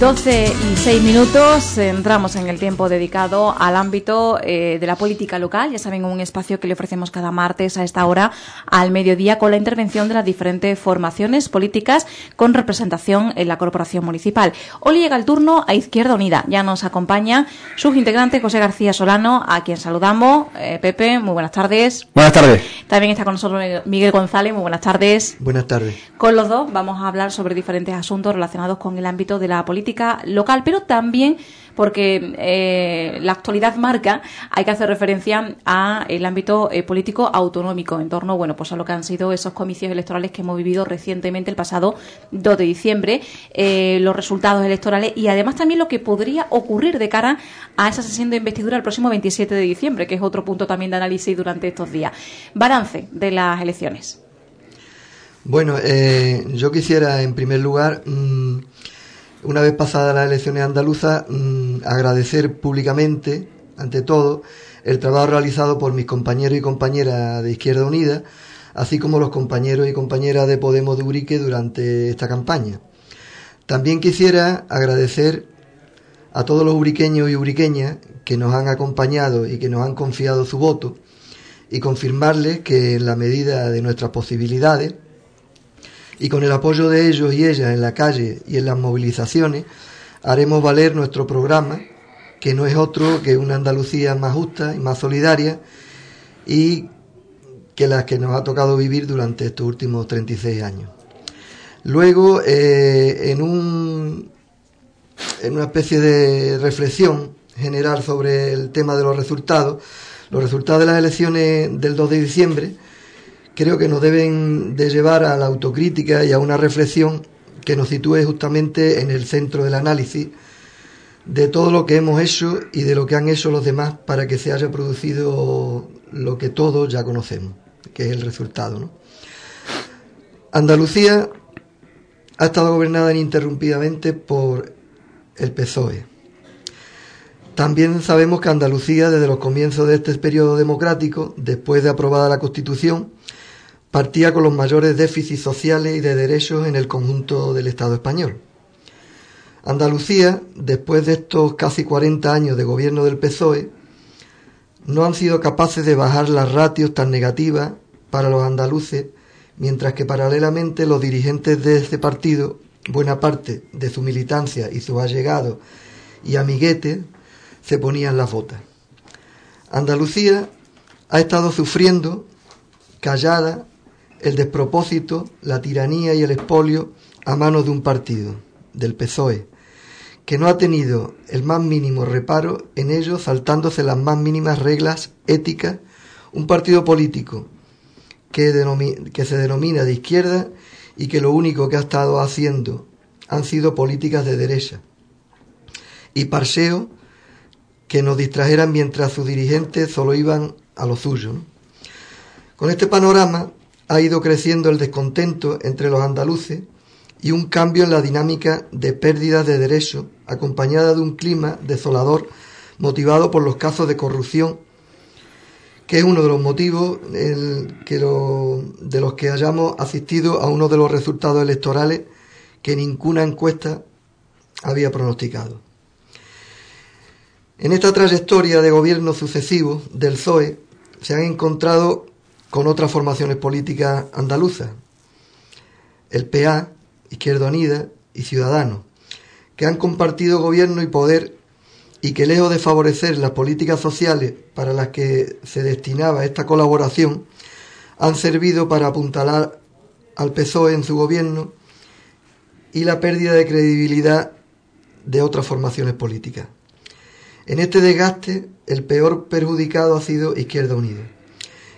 12 y 6 minutos, entramos en el tiempo dedicado al ámbito eh, de la política local. Ya saben, un espacio que le ofrecemos cada martes a esta hora al mediodía con la intervención de las diferentes formaciones políticas con representación en la corporación municipal. Hoy llega el turno a Izquierda Unida. Ya nos acompaña su integrante José García Solano, a quien saludamos. Eh, Pepe, muy buenas tardes. Buenas tardes. También está con nosotros Miguel González, muy buenas tardes. Buenas tardes. Con los dos vamos a hablar sobre diferentes asuntos relacionados con el ámbito de la política local, pero también porque eh, la actualidad marca, hay que hacer referencia a el ámbito eh, político autonómico en torno, bueno, pues a lo que han sido esos comicios electorales que hemos vivido recientemente el pasado 2 de diciembre, eh, los resultados electorales y además también lo que podría ocurrir de cara a esa sesión de investidura el próximo 27 de diciembre, que es otro punto también de análisis durante estos días. Balance de las elecciones. Bueno, yo quisiera en primer lugar mm, una vez pasadas las elecciones andaluzas, mm, agradecer públicamente, ante todo, el trabajo realizado por mis compañeros y compañeras de Izquierda Unida, así como los compañeros y compañeras de Podemos de Urique durante esta campaña. También quisiera agradecer a todos los uriqueños y uriqueñas que nos han acompañado y que nos han confiado su voto y confirmarles que en la medida de nuestras posibilidades y con el apoyo de ellos y ellas en la calle y en las movilizaciones haremos valer nuestro programa, que no es otro que una Andalucía más justa y más solidaria y que las que nos ha tocado vivir durante estos últimos 36 años. Luego, eh, en, un, en una especie de reflexión general sobre el tema de los resultados, los resultados de las elecciones del 2 de diciembre, creo que nos deben de llevar a la autocrítica y a una reflexión que nos sitúe justamente en el centro del análisis de todo lo que hemos hecho y de lo que han hecho los demás para que se haya producido lo que todos ya conocemos, que es el resultado. Andalucía ha estado gobernada ininterrumpidamente por el PSOE. También sabemos que Andalucía, desde los comienzos de este periodo democrático, después de aprobada la Constitución, partía con los mayores déficits sociales y de derechos en el conjunto del Estado español. Andalucía, después de estos casi 40 años de gobierno del PSOE, no han sido capaces de bajar las ratios tan negativas para los andaluces, mientras que paralelamente los dirigentes de este partido, buena parte de su militancia y sus allegados y amiguetes, se ponían las botas. Andalucía ha estado sufriendo, callada, el despropósito, la tiranía y el expolio a manos de un partido, del PSOE, que no ha tenido el más mínimo reparo en ello, saltándose las más mínimas reglas éticas, un partido político que, se denomina de izquierda y que lo único que ha estado haciendo han sido políticas de derecha y parseo que nos distrajeran mientras sus dirigentes solo iban a lo suyo. Con este panorama, ha ido creciendo el descontento entre los andaluces y un cambio en la dinámica de pérdida de derechos, acompañada de un clima desolador motivado por los casos de corrupción, que es uno de los motivos que de los que hayamos asistido a uno de los resultados electorales que ninguna encuesta había pronosticado. En esta trayectoria de gobiernos sucesivos del PSOE se han encontrado con otras formaciones políticas andaluzas, el PA, Izquierda Unida y Ciudadanos, que han compartido gobierno y poder y que lejos de favorecer las políticas sociales para las que se destinaba esta colaboración, han servido para apuntalar al PSOE en su gobierno y la pérdida de credibilidad de otras formaciones políticas. En este desgaste, el peor perjudicado ha sido Izquierda Unida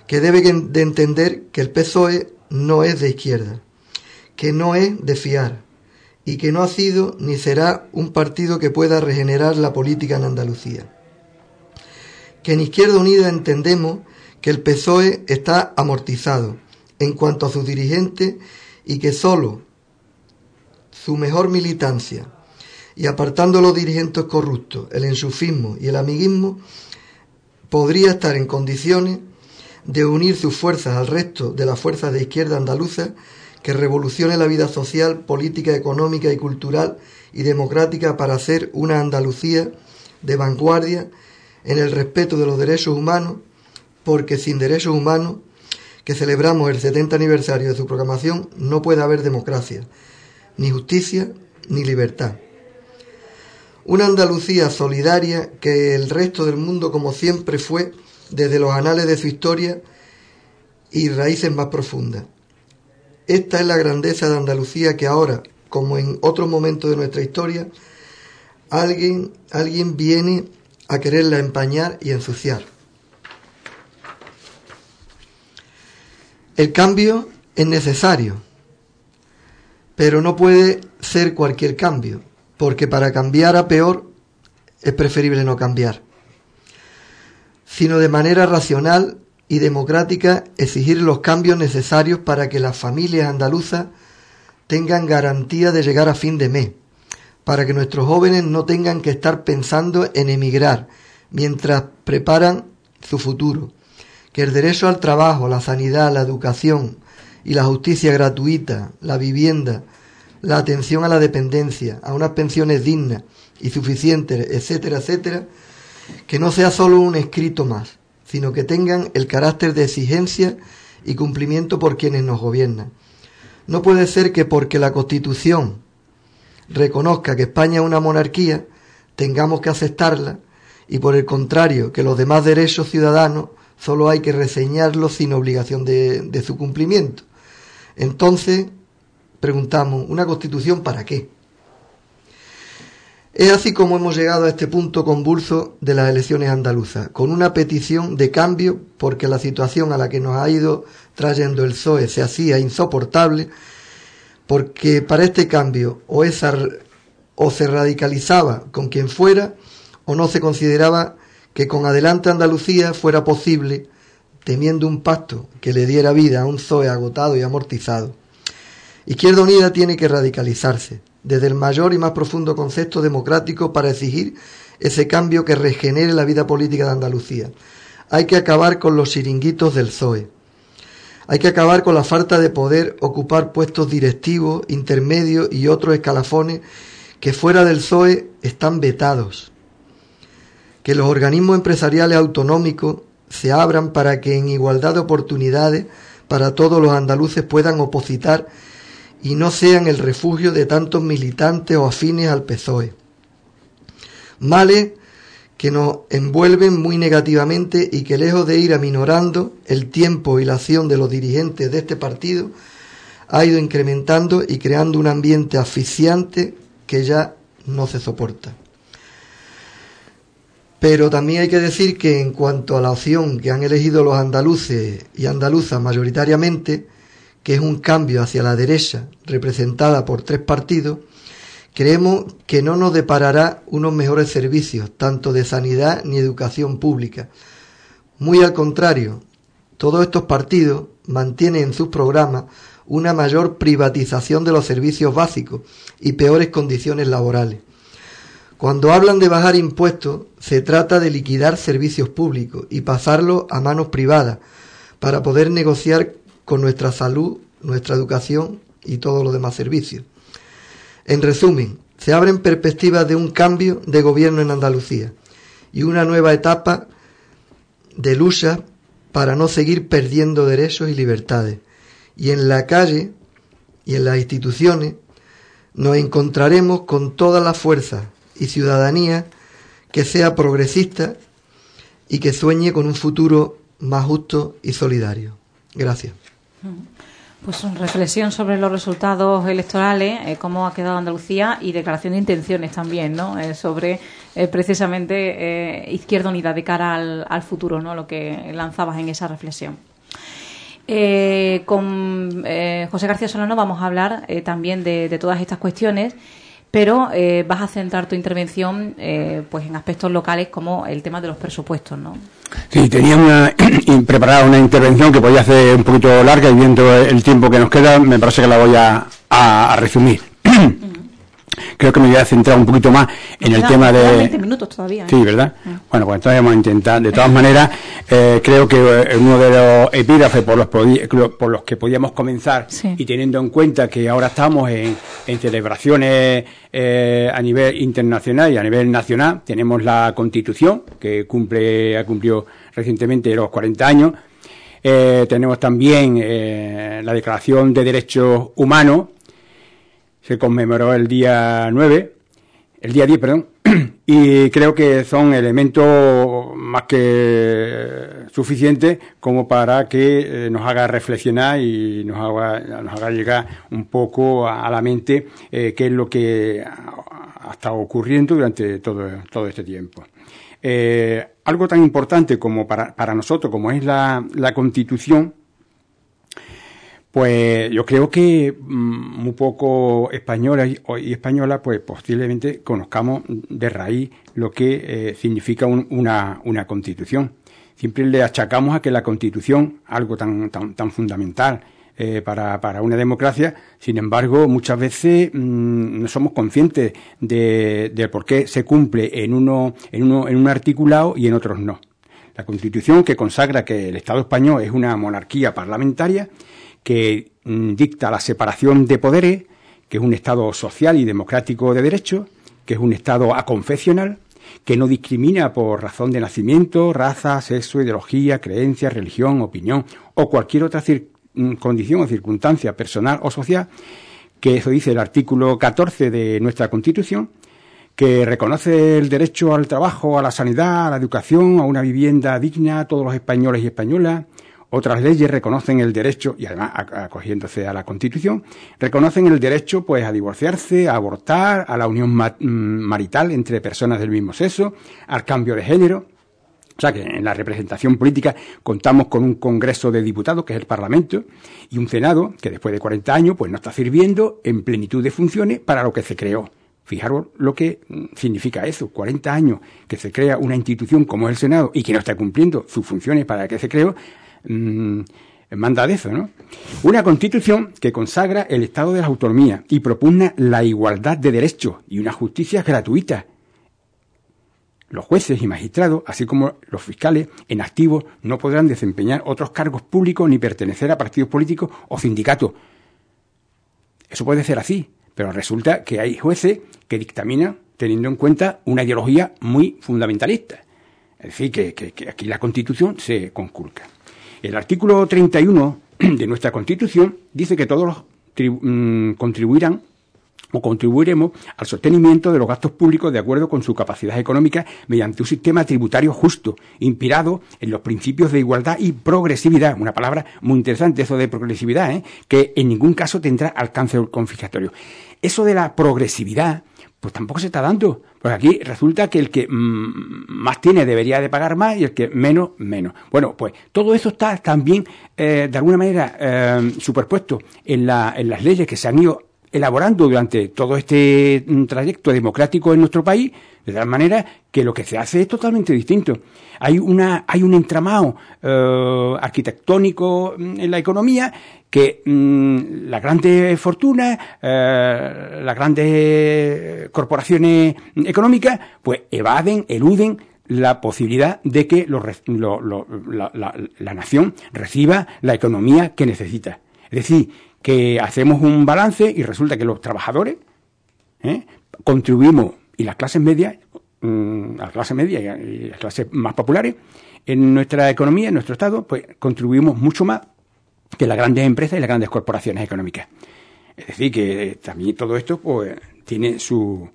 que debe de entender que el PSOE no es de izquierda, que no es de fiar y que no ha sido ni será un partido que pueda regenerar la política en Andalucía. Que en Izquierda Unida entendemos que el PSOE está amortizado en cuanto a sus dirigentes y que sólo su mejor militancia y apartando los dirigentes corruptos, el ensufismo y el amiguismo, podría estar en condiciones de unir sus fuerzas al resto de las fuerzas de izquierda andaluza que revolucione la vida social, política, económica y cultural y democrática para hacer una Andalucía de vanguardia en el respeto de los derechos humanos, porque sin derechos humanos, que celebramos el 70 aniversario de su proclamación, no puede haber democracia, ni justicia, ni libertad. Una Andalucía solidaria que el resto del mundo, como siempre fue, desde los anales de su historia y raíces más profundas. Esta es la grandeza de Andalucía que ahora, como en otros momentos de nuestra historia, alguien, alguien viene a quererla empañar y ensuciar. El cambio es necesario, pero no puede ser cualquier cambio, porque para cambiar a peor es preferible no cambiar, sino de manera racional y democrática exigir los cambios necesarios para que las familias andaluzas tengan garantía de llegar a fin de mes, para que nuestros jóvenes no tengan que estar pensando en emigrar mientras preparan su futuro, que el derecho al trabajo, la sanidad, la educación y la justicia gratuita, la vivienda, la atención a la dependencia, a unas pensiones dignas y suficientes, etcétera, etcétera, que no sea solo un escrito más, sino que tengan el carácter de exigencia y cumplimiento por quienes nos gobiernan. No puede ser que porque la Constitución reconozca que España es una monarquía, tengamos que aceptarla y por el contrario que los demás derechos ciudadanos solo hay que reseñarlos sin obligación de, de su cumplimiento. Entonces, preguntamos, ¿una constitución para qué? Es así como hemos llegado a este punto convulso de las elecciones andaluzas, con una petición de cambio porque la situación a la que nos ha ido trayendo el PSOE se hacía insoportable, porque para este cambio o, se radicalizaba con quien fuera o no se consideraba que con Adelante Andalucía fuera posible, temiendo un pacto que le diera vida a un PSOE agotado y amortizado. Izquierda Unida tiene que radicalizarse, desde el mayor y más profundo concepto democrático para exigir ese cambio que regenere la vida política de Andalucía. Hay que acabar con los chiringuitos del PSOE. Hay que acabar con la falta de poder ocupar puestos directivos, intermedios y otros escalafones que fuera del PSOE están vetados. Que los organismos empresariales autonómicos se abran para que en igualdad de oportunidades para todos los andaluces puedan opositar y no sean el refugio de tantos militantes o afines al PSOE. Males que nos envuelven muy negativamente y que lejos de ir aminorando el tiempo y la acción de los dirigentes de este partido, ha ido incrementando y creando un ambiente asfixiante que ya no se soporta. Pero también hay que decir que en cuanto a la opción que han elegido los andaluces y andaluzas mayoritariamente, que es un cambio hacia la derecha representada por tres partidos, creemos que no nos deparará unos mejores servicios, tanto de sanidad ni educación pública. Muy al contrario, todos estos partidos mantienen en sus programas una mayor privatización de los servicios básicos y peores condiciones laborales. Cuando hablan de bajar impuestos, se trata de liquidar servicios públicos y pasarlos a manos privadas para poder negociar con nuestra salud, nuestra educación y todos los demás servicios. En resumen, se abren perspectivas de un cambio de gobierno en Andalucía y una nueva etapa de lucha para no seguir perdiendo derechos y libertades. Y en la calle y en las instituciones nos encontraremos con toda la fuerza y ciudadanía que sea progresista y que sueñe con un futuro más justo y solidario. Gracias. Pues reflexión sobre los resultados electorales, eh, cómo ha quedado Andalucía y declaración de intenciones también, ¿no? Eh, sobre eh, precisamente Izquierda Unida de cara al, futuro, ¿no? Lo que lanzabas en esa reflexión. con José García Solano vamos a hablar también de, todas estas cuestiones pero eh, vas a centrar tu intervención eh, pues en aspectos locales como el tema de los presupuestos, ¿no? Sí, tenía una, preparada una intervención que podía hacer un poquito larga y viendo el tiempo que nos queda, me parece que la voy a, resumir. Creo que me voy a centrar un poquito más en el tema de... 20 minutos todavía. ¿eh? Sí, ¿verdad? Mm. Bueno, pues entonces vamos a intentar. De todas maneras, eh, creo que eh, uno de los epígrafes por los, por los que podíamos comenzar y teniendo en cuenta que ahora estamos en, celebraciones a nivel internacional y a nivel nacional, tenemos la Constitución, que cumple ha cumplido recientemente los 40 años, tenemos también la Declaración de Derechos Humanos, se conmemoró el día 9, el día 10, perdón, y creo que son elementos más que suficientes como para que eh, nos haga reflexionar y nos haga, nos haga llegar un poco a, la mente eh, qué es lo que ha estado ocurriendo durante todo, todo este tiempo. Eh, algo tan importante como para, para nosotros, como es la, la Constitución, pues yo creo que mm, muy poco españolas y, españolas, pues posiblemente conozcamos de raíz lo que eh, significa una, una, constitución. Siempre le achacamos a que la constitución, algo tan, tan, tan fundamental eh, para, para, una democracia, sin embargo, muchas veces mm, no somos conscientes de, de, por qué se cumple en uno, en uno, en un articulado y en otros no. La constitución que consagra que el Estado español es una monarquía parlamentaria que mm, dicta la separación de poderes, que es un Estado social y democrático de derecho, que es un Estado aconfesional, que no discrimina por razón de nacimiento, raza, sexo, ideología, creencia, religión, opinión o cualquier otra mm, condición o circunstancia personal o social, que eso dice el artículo 14 de nuestra Constitución, que reconoce el derecho al trabajo, a la sanidad, a la educación, a una vivienda digna a todos los españoles y españolas, otras leyes reconocen el derecho, y además acogiéndose a la Constitución, reconocen el derecho pues a divorciarse, a abortar, a la unión mm, marital entre personas del mismo sexo, al cambio de género. O sea que en la representación política contamos con un Congreso de Diputados, que es el Parlamento, y un Senado que después de 40 años pues no está sirviendo en plenitud de funciones para lo que se creó. Fijaros lo que mm, significa eso, 40 años que se crea una institución como el Senado y que no está cumpliendo sus funciones para que se creó, mmm, eso, ¿no? Una constitución que consagra el Estado de la autonomía y propugna la igualdad de derechos y una justicia gratuita. Los jueces y magistrados, así como los fiscales en activo, no podrán desempeñar otros cargos públicos ni pertenecer a partidos políticos o sindicatos. Eso puede ser así, pero resulta que hay jueces que dictaminan teniendo en cuenta una ideología muy fundamentalista. Es decir, que aquí la Constitución se conculca. El artículo 31 de nuestra Constitución dice que todos mm, contribuirán o contribuiremos al sostenimiento de los gastos públicos de acuerdo con su capacidad económica mediante un sistema tributario justo, inspirado en los principios de igualdad y progresividad, una palabra muy interesante eso de progresividad, ¿eh? que en ningún caso tendrá alcance confiscatorio. Eso de la progresividad pues tampoco se está dando. Pues aquí resulta que el que mm, más tiene debería de pagar más y el que menos, menos. Bueno, pues todo eso está también, eh, de alguna manera, eh, superpuesto en, la, en las leyes que se han ido elaborando durante todo este mm, trayecto democrático en nuestro país, de tal manera que lo que se hace es totalmente distinto. Hay, una, hay un entramado eh, arquitectónico mm, en la economía que mm, las grandes fortunas, eh, las grandes corporaciones económicas, pues evaden, eluden la posibilidad de que la, nación reciba la economía que necesita. Es decir, que hacemos un balance y resulta que los trabajadores ¿eh? contribuimos y las clases medias, mm, las clases medias y las clases más populares, en nuestra economía, en nuestro Estado, pues contribuimos mucho más que las grandes empresas y las grandes corporaciones económicas. Es decir, que también todo esto pues, tiene su,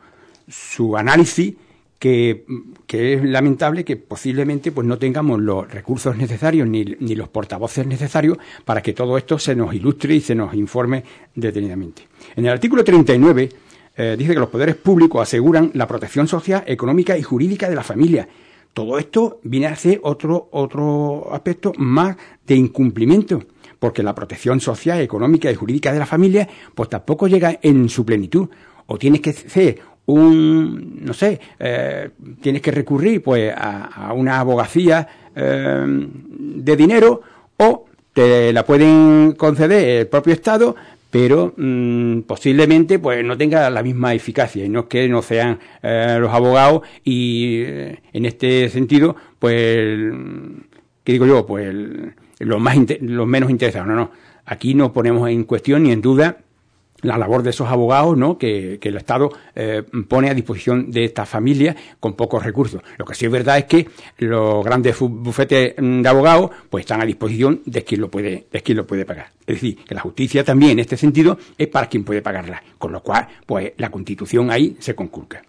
su análisis que, es lamentable que posiblemente pues no tengamos los recursos necesarios ni, ni, los portavoces necesarios para que todo esto se nos ilustre y se nos informe detenidamente. En el artículo 39 eh, dice que los poderes públicos aseguran la protección social, económica y jurídica de la familia. Todo esto viene a ser otro, otro aspecto más de incumplimiento, porque la protección social, económica y jurídica de la familia, pues tampoco llega en su plenitud. O tienes que ser un, no sé, eh, tienes que recurrir pues a, una abogacía eh, de dinero o te la pueden conceder el propio Estado pero mm, posiblemente pues no tenga la misma eficacia. Y no es que no sean eh, los abogados y eh, en este sentido pues qué digo yo pues los más los menos interesados. No no. Aquí no ponemos en cuestión ni en duda la labor de esos abogados ¿no? que, el Estado eh, pone a disposición de estas familias con pocos recursos. Lo que sí es verdad es que los grandes bufetes de abogados pues están a disposición de quien lo puede, de quien lo puede pagar. Es decir, que la justicia también en este sentido es para quien puede pagarla, con lo cual pues la Constitución ahí se conculca.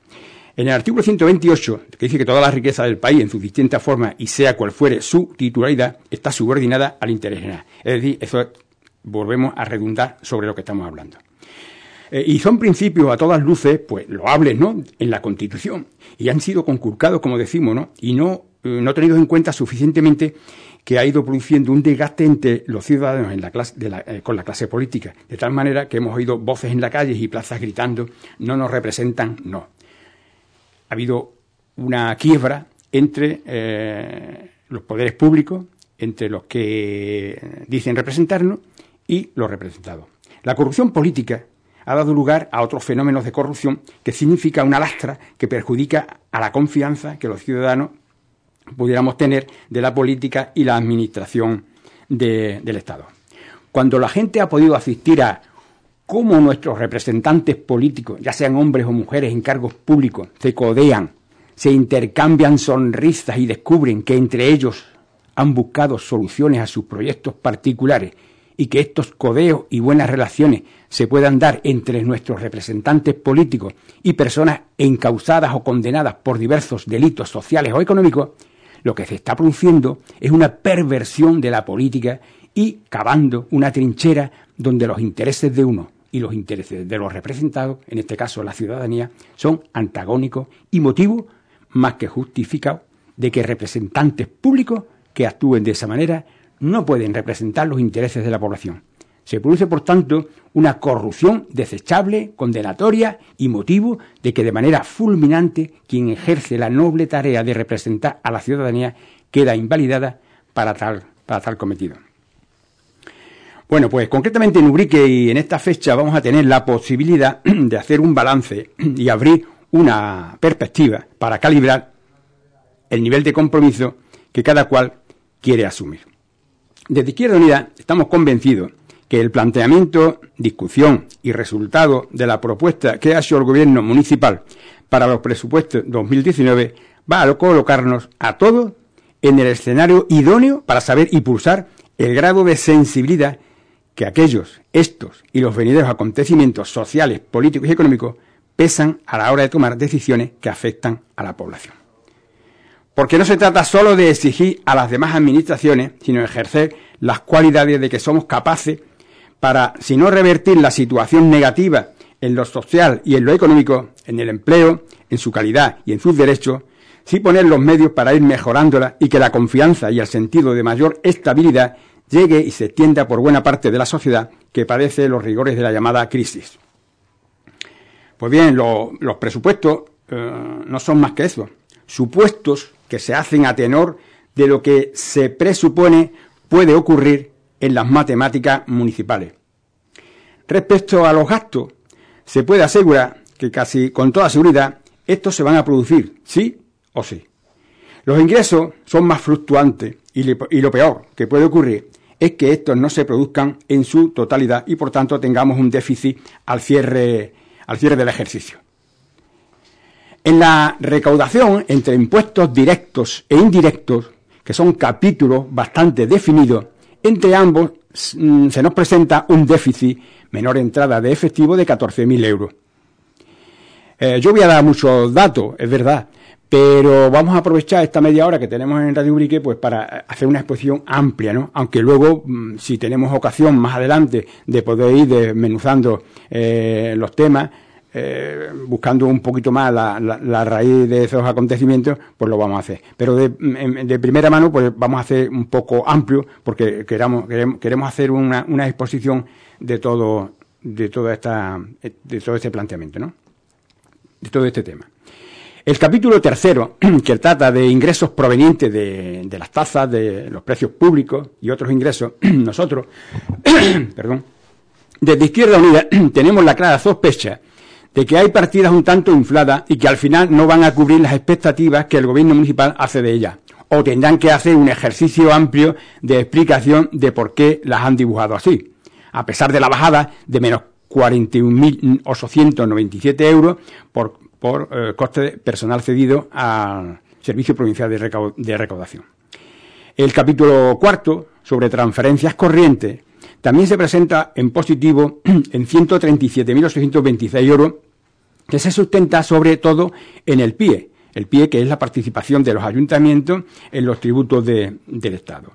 En el artículo 128, que dice que toda la riqueza del país en sus distintas formas y sea cual fuere su titularidad, está subordinada al interés general. Es decir, eso volvemos a redundar sobre lo que estamos hablando. Eh, y son principios a todas luces, pues loables, ¿no? En la Constitución. Y han sido conculcados, como decimos, ¿no? Y no, eh, no tenidos en cuenta suficientemente que ha ido produciendo un desgaste entre los ciudadanos en la clase, eh, con la clase política, de tal manera que hemos oído voces en la calle y plazas gritando, no nos representan, no. Ha habido una quiebra entre los poderes públicos, entre los que dicen representarnos y los representados. La corrupción política ha dado lugar a otros fenómenos de corrupción que significa una lastra que perjudica a la confianza que los ciudadanos pudiéramos tener de la política y la administración del Estado. Cuando la gente ha podido asistir a cómo nuestros representantes políticos, ya sean hombres o mujeres en cargos públicos, se codean, se intercambian sonrisas y descubren que entre ellos han buscado soluciones a sus proyectos particulares y que estos codeos y buenas relaciones se puedan dar entre nuestros representantes políticos y personas encausadas o condenadas por diversos delitos sociales o económicos, lo que se está produciendo es una perversión de la política y cavando una trinchera donde los intereses de uno y los intereses de los representados, en este caso la ciudadanía, son antagónicos y motivo más que justificado de que representantes públicos que actúen de esa manera no pueden representar los intereses de la población. Se produce, por tanto, una corrupción desechable, condenatoria y motivo de que de manera fulminante quien ejerce la noble tarea de representar a la ciudadanía queda invalidada para tal, para tal cometido. Bueno, pues concretamente en Ubrique y en esta fecha vamos a tener la posibilidad de hacer un balance y abrir una perspectiva para calibrar el nivel de compromiso que cada cual quiere asumir. Desde Izquierda Unida estamos convencidos que el planteamiento, discusión y resultado de la propuesta que ha hecho el Gobierno municipal para los presupuestos 2019 va a colocarnos a todos en el escenario idóneo para saber y pulsar el grado de sensibilidad que aquellos, estos y los venideros acontecimientos sociales, políticos y económicos pesan a la hora de tomar decisiones que afectan a la población. Porque no se trata solo de exigir a las demás administraciones, sino ejercer las cualidades de que somos capaces para, si no revertir la situación negativa en lo social y en lo económico, en el empleo, en su calidad y en sus derechos, sí poner los medios para ir mejorándola y que la confianza y el sentido de mayor estabilidad llegue y se extienda por buena parte de la sociedad que padece los rigores de la llamada crisis. Pues bien, los presupuestos eh, no son más que eso, supuestos que se hacen a tenor de lo que se presupone puede ocurrir en las matemáticas municipales. Respecto a los gastos, se puede asegurar que casi con toda seguridad estos se van a producir, sí o sí. Los ingresos son más fluctuantes y, lo peor que puede ocurrir es que estos no se produzcan en su totalidad y por tanto tengamos un déficit al cierre, al cierre del ejercicio. En la recaudación entre impuestos directos e indirectos, que son capítulos bastante definidos, entre ambos mm, se nos presenta un déficit, menor entrada de efectivo de 14.000 euros. Eh, yo voy a dar muchos datos, es verdad, pero vamos a aprovechar esta media hora que tenemos en Radio Ubrique pues para hacer una exposición amplia, ¿no? Aunque luego, mm, si tenemos ocasión más adelante de poder ir desmenuzando eh, los temas, eh, buscando un poquito más la, raíz de esos acontecimientos, pues lo vamos a hacer. Pero de, primera mano, pues vamos a hacer un poco amplio, porque queramos, queremos, hacer una, exposición de todo, de toda esta, de todo este planteamiento, ¿no? De todo este tema. El capítulo tercero, que trata de ingresos provenientes de las tasas, de los precios públicos y otros ingresos, nosotros, perdón, desde Izquierda Unida tenemos la clara sospecha de que hay partidas un tanto infladas y que al final no van a cubrir las expectativas que el gobierno municipal hace de ellas. O tendrán que hacer un ejercicio amplio de explicación de por qué las han dibujado así. A pesar de la bajada de menos 41.897 euros por, por eh, coste personal cedido al Servicio Provincial de, de Recaudación. El capítulo cuarto, sobre transferencias corrientes, también se presenta en positivo en 137.826 euros, que se sustenta sobre todo en el PIE, el PIE que es la participación de los ayuntamientos en los tributos del Estado.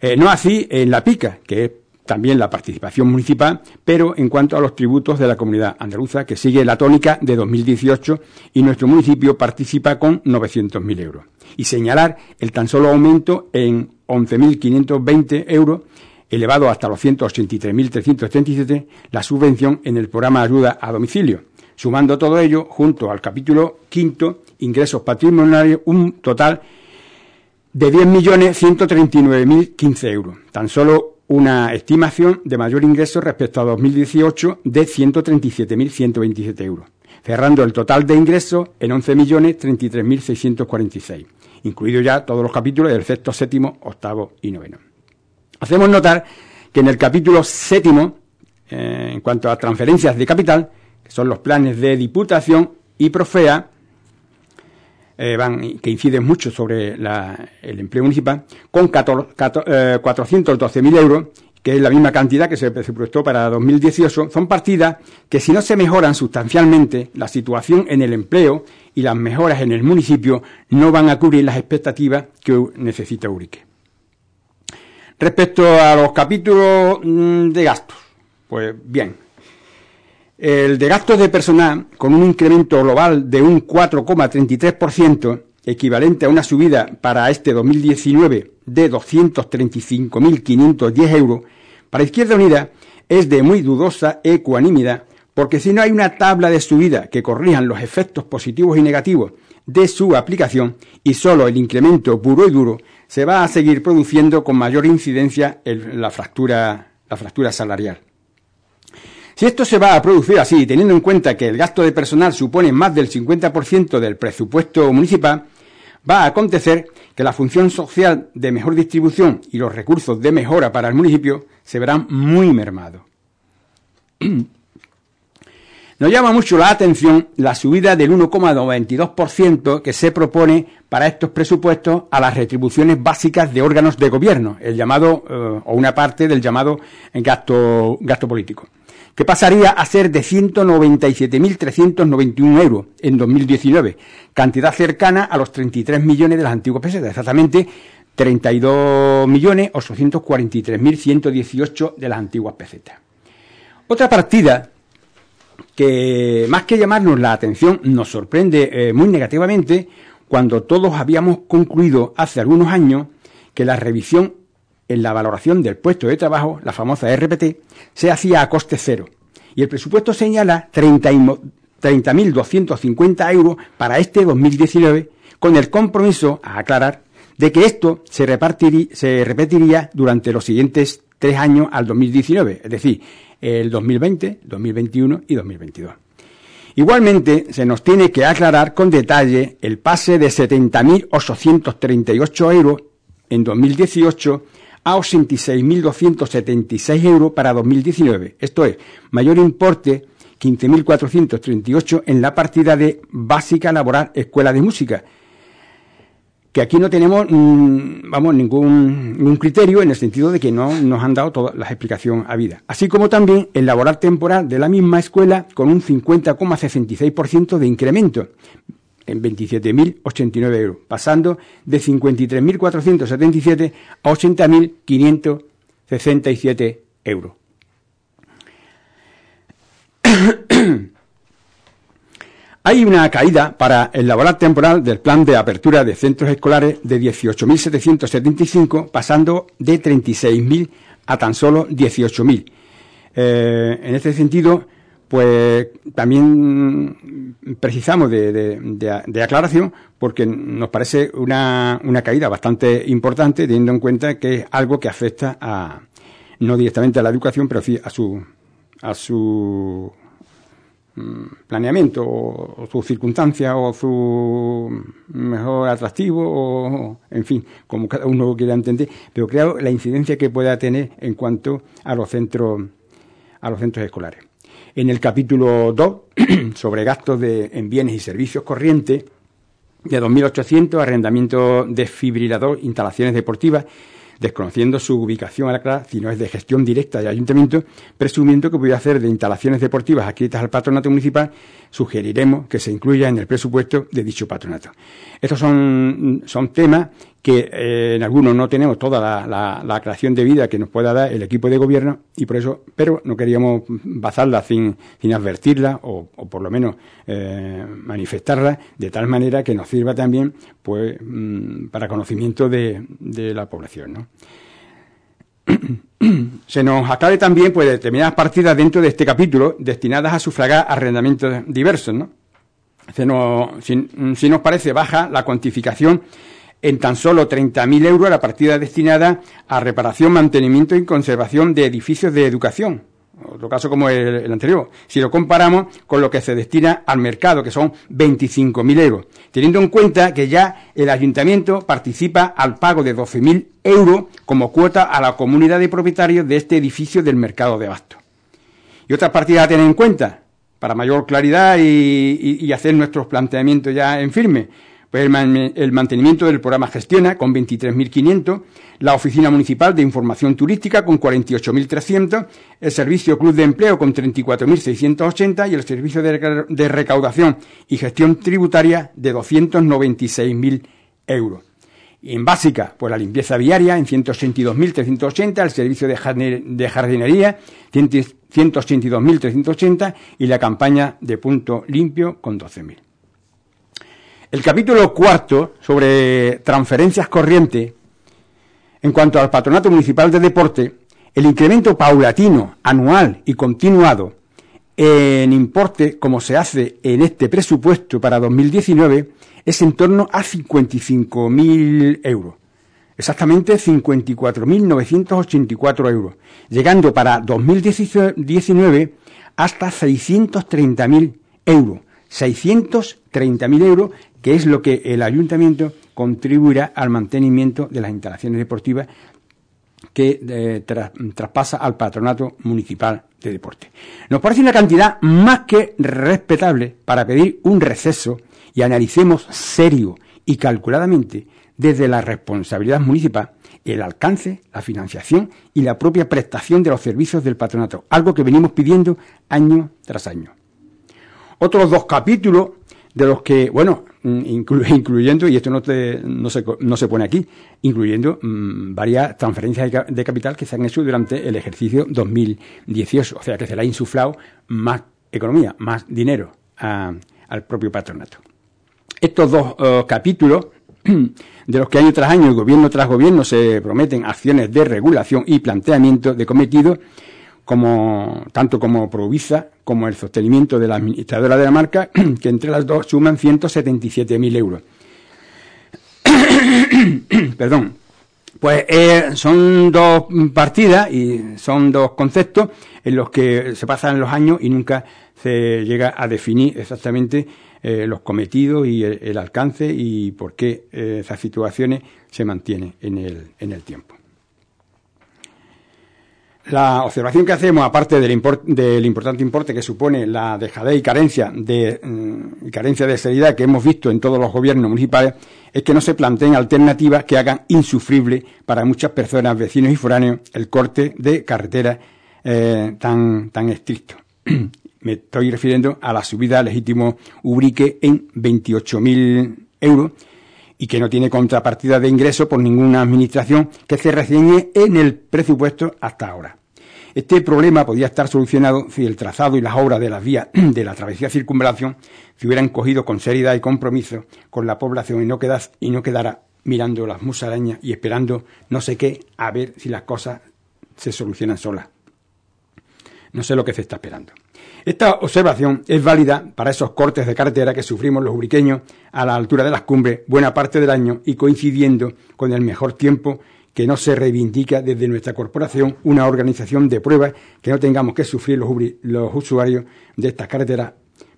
Eh, no así en la PICA, que es también la participación municipal, pero en cuanto a los tributos de la comunidad andaluza, que sigue la tónica de 2018 y nuestro municipio participa con 900.000 euros. Y señalar el tan solo aumento en 11.520 euros, elevado hasta los 183.337, la subvención en el programa de ayuda a domicilio, sumando todo ello junto al capítulo quinto, ingresos patrimoniales, un total de 10.139.015 euros. Tan solo una estimación de mayor ingreso respecto a 2018 de 137.127 euros, cerrando el total de ingresos en 11.033.646, incluido ya todos los capítulos del sexto, séptimo, octavo y noveno. Hacemos notar que en el capítulo séptimo, eh, en cuanto a transferencias de capital, que son los planes de diputación y profea, eh, que inciden mucho sobre el empleo municipal, con 412.000 eh, euros, que es la misma cantidad que se presupuestó para 2018, son partidas que si no se mejoran sustancialmente la situación en el empleo y las mejoras en el municipio, no van a cubrir las expectativas que necesita Urique. Respecto a los capítulos mm, de gastos, pues bien, el de gastos de personal, con un incremento global de un 4,33%, equivalente a una subida para este 2019 de 235.510 euros, para Izquierda Unida es de muy dudosa ecuanimidad, porque si no hay una tabla de subida que corrijan los efectos positivos y negativos de su aplicación y solo el incremento puro y duro, se va a seguir produciendo con mayor incidencia la fractura, la fractura salarial. Si esto se va a producir así, teniendo en cuenta que el gasto de personal supone más del 50% del presupuesto municipal, va a acontecer que la función social de mejor distribución y los recursos de mejora para el municipio se verán muy mermados. Nos llama mucho la atención la subida del 1,92% que se propone para estos presupuestos a las retribuciones básicas de órganos de gobierno, el llamado eh, o una parte del llamado gasto, gasto político que pasaría a ser de 197.391 euros en 2019, cantidad cercana a los 33 millones de las antiguas pesetas, exactamente 32.843.118 de las antiguas pesetas. Otra partida que, más que llamarnos la atención, nos sorprende eh, muy negativamente cuando todos habíamos concluido hace algunos años que la revisión en la valoración del puesto de trabajo, la famosa RPT, se hacía a coste cero. Y el presupuesto señala 30.250 euros para este 2019, con el compromiso, a aclarar, de que esto se, se repetiría durante los siguientes tres años al 2019, es decir, el 2020, 2021 y 2022. Igualmente, se nos tiene que aclarar con detalle el pase de 70.838 euros en 2018 a 86.276 euros para 2019. Esto es, mayor importe 15.438 en la partida de básica laboral escuela de música, que aquí no tenemos mm, vamos ningún, ningún, criterio en el sentido de que no nos han dado todas las explicaciones habidas. Así como también el laboral temporal de la misma escuela con un 50,66% de incremento, en 27.089 euros, pasando de 53.477 a 80.567 euros. Hay una caída para el laboral temporal del plan de apertura de centros escolares de 18.775, pasando de 36.000 a tan solo 18.000. Eh, en este sentido, pues también precisamos de, aclaración porque nos parece una, caída bastante importante teniendo en cuenta que es algo que afecta a no directamente a la educación pero sí a su a su planeamiento o, su circunstancia o su mejor atractivo o en fin como cada uno quiera entender pero creo la incidencia que pueda tener en cuanto a los centros a los centros escolares. En el capítulo 2 sobre gastos de, en bienes y servicios corrientes de 2.800 arrendamiento desfibrilador instalaciones deportivas desconociendo su ubicación a la clara, si no es de gestión directa del ayuntamiento, presumiendo que puede hacer de instalaciones deportivas adscritas al patronato municipal, sugeriremos que se incluya en el presupuesto de dicho patronato. Estos son, son temas que eh, en algunos no tenemos toda la, la, creación de vida que nos pueda dar el equipo de gobierno y por eso, pero no queríamos basarla sin, sin advertirla o, por lo menos eh, manifestarla de tal manera que nos sirva también pues mm, para conocimiento de, de la población. ¿no? se nos acabe también pues determinadas partidas dentro de este capítulo destinadas a sufragar arrendamientos diversos, ¿no? Se nos, si, si nos parece baja la cuantificación en tan solo 30.000 euros la partida destinada a reparación, mantenimiento y conservación de edificios de educación. Otro caso como el, anterior. Si lo comparamos con lo que se destina al mercado, que son 25.000 euros. Teniendo en cuenta que ya el ayuntamiento participa al pago de 12.000 euros como cuota a la comunidad de propietarios de este edificio del mercado de abasto. Y otras partidas a tener en cuenta, para mayor claridad y, y hacer nuestros planteamientos ya en firme pues el, mantenimiento del programa Gestiona con 23.500, la Oficina Municipal de Información Turística con 48.300, el Servicio Club de Empleo con 34.680 y el Servicio de, Recaudación y Gestión Tributaria de 296.000 euros. Y en básica, pues la limpieza viaria en 182.380, el servicio de jardinería 182.380 y la campaña de punto limpio con 12.000. El capítulo cuarto sobre transferencias corrientes, en cuanto al Patronato Municipal de Deporte, el incremento paulatino, anual y continuado en importe, como se hace en este presupuesto para 2019, es en torno a 55.000 euros. Exactamente 54.984 euros, llegando para 2019 hasta 630.000 euros. 630.000 euros que es lo que el ayuntamiento contribuirá al mantenimiento de las instalaciones deportivas que eh, traspasa al patronato municipal de deporte. Nos parece una cantidad más que respetable para pedir un receso y analicemos serio y calculadamente desde la responsabilidad municipal el alcance, la financiación y la propia prestación de los servicios del patronato, algo que venimos pidiendo año tras año. Otros dos capítulos de los que, bueno, mm, incluyendo, y esto no, no, se, no se pone aquí, incluyendo mm, varias transferencias de, capital que se han hecho durante el ejercicio 2018. O sea, que se le ha insuflado más economía, más dinero al propio patronato. Estos dos eh, capítulos, de los que año tras año, gobierno tras gobierno, se prometen acciones de regulación y planteamiento de cometidos, como, tanto como Provisa como el sostenimiento de la administradora de la marca, que entre las dos suman 177.000 euros. Perdón. Pues eh, son dos partidas y son dos conceptos en los que se pasan los años y nunca se llega a definir exactamente eh, los cometidos y el, alcance y por qué eh, esas situaciones se mantienen en el, en el tiempo. La observación que hacemos, aparte del, del, importante importe que supone la dejadez y carencia de, mm, carencia de seriedad que hemos visto en todos los gobiernos municipales, es que no se planteen alternativas que hagan insufrible para muchas personas, vecinos y foráneos, el corte de carretera eh, tan, tan estricto. Me estoy refiriendo a la subida legítimo Ubrique en 28.000 euros y que no tiene contrapartida de ingreso por ninguna administración que se reseñe en el presupuesto hasta ahora. Este problema podría estar solucionado si el trazado y las obras de las vías de la travesía circunvalación se hubieran cogido con seriedad y compromiso con la población y no, quedas, y no quedara mirando las musarañas y esperando no sé qué a ver si las cosas se solucionan solas. No sé lo que se está esperando. Esta observación es válida para esos cortes de carretera que sufrimos los ubriqueños a la altura de las cumbres buena parte del año y coincidiendo con el mejor tiempo que no se reivindica desde nuestra corporación una organización de pruebas que no tengamos que sufrir los, usuarios de estas carreteras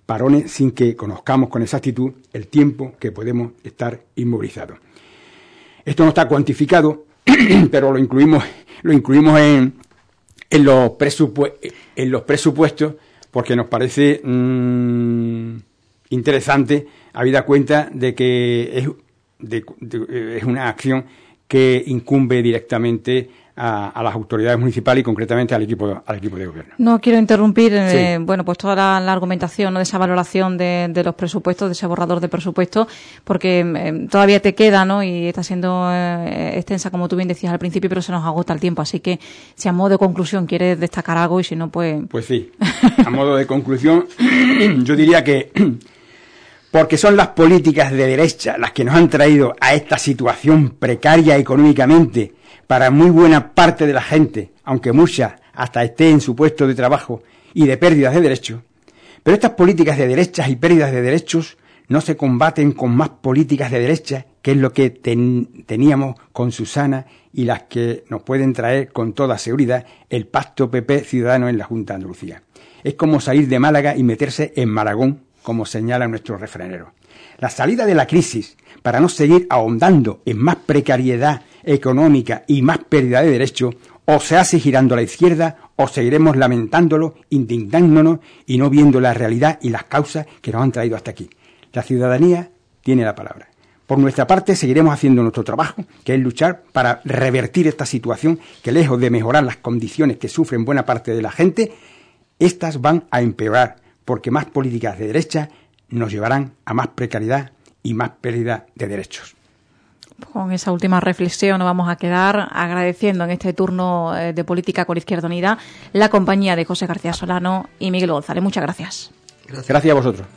parones sin que conozcamos con exactitud el tiempo que podemos estar inmovilizados. Esto no está cuantificado, pero lo incluimos, lo incluimos en, en, los, en los presupuestos porque nos parece mm, interesante, habida cuenta de que es, es una acción que incumbe directamente a, las autoridades municipales y concretamente al equipo al equipo de gobierno. No quiero interrumpir, eh, bueno, pues toda la, argumentación de esa valoración de, los presupuestos, de ese borrador de presupuestos, porque eh, todavía te queda, ¿no? Y está siendo eh, extensa, como tú bien decías al principio, pero se nos agota el tiempo. Así que, si a modo de conclusión quieres destacar algo y si no, pues. Pues sí. A modo de conclusión, yo diría que porque son las políticas de derecha las que nos han traído a esta situación precaria económicamente para muy buena parte de la gente, aunque mucha hasta esté en su puesto de trabajo y de pérdidas de derechos. Pero estas políticas de derechas y pérdidas de derechos no se combaten con más políticas de derecha, que es lo que teníamos con Susana y las que nos pueden traer con toda seguridad el pacto PP Ciudadano en la Junta de Andalucía. Es como salir de Málaga y meterse en Maragón, como señala nuestro refranero. La salida de la crisis, para no seguir ahondando en más precariedad económica y más pérdida de derechos, o se hace girando a la izquierda o seguiremos lamentándolo, indignándonos y no viendo la realidad y las causas que nos han traído hasta aquí. La ciudadanía tiene la palabra. Por nuestra parte, seguiremos haciendo nuestro trabajo, que es luchar para revertir esta situación que, lejos de mejorar las condiciones que sufren buena parte de la gente, estas van a empeorar, porque más políticas de derecha nos llevarán a más precariedad y más pérdida de derechos. Con esa última reflexión nos vamos a quedar agradeciendo en este turno eh, de política con Izquierda Unida la compañía de José García Solano y Miguel González. Muchas gracias. Gracias, gracias a vosotros.